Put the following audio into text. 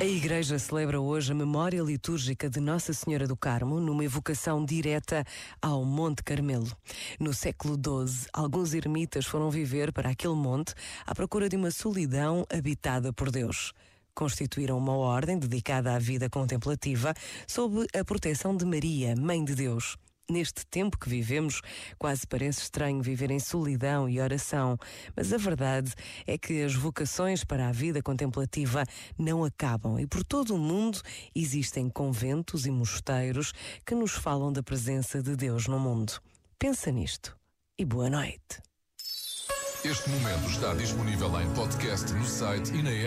A Igreja celebra hoje a memória litúrgica de Nossa Senhora do Carmo, numa evocação direta ao Monte Carmelo. No século XII, alguns ermitas foram viver para aquele monte à procura de uma solidão habitada por Deus. Constituíram uma ordem dedicada à vida contemplativa sob a proteção de Maria, Mãe de Deus. Neste tempo que vivemos, quase parece estranho viver em solidão e oração, mas a verdade é que as vocações para a vida contemplativa não acabam e por todo o mundo existem conventos e mosteiros que nos falam da presença de Deus no mundo. Pensa nisto e boa noite. Este momento está disponível em podcast no site e na.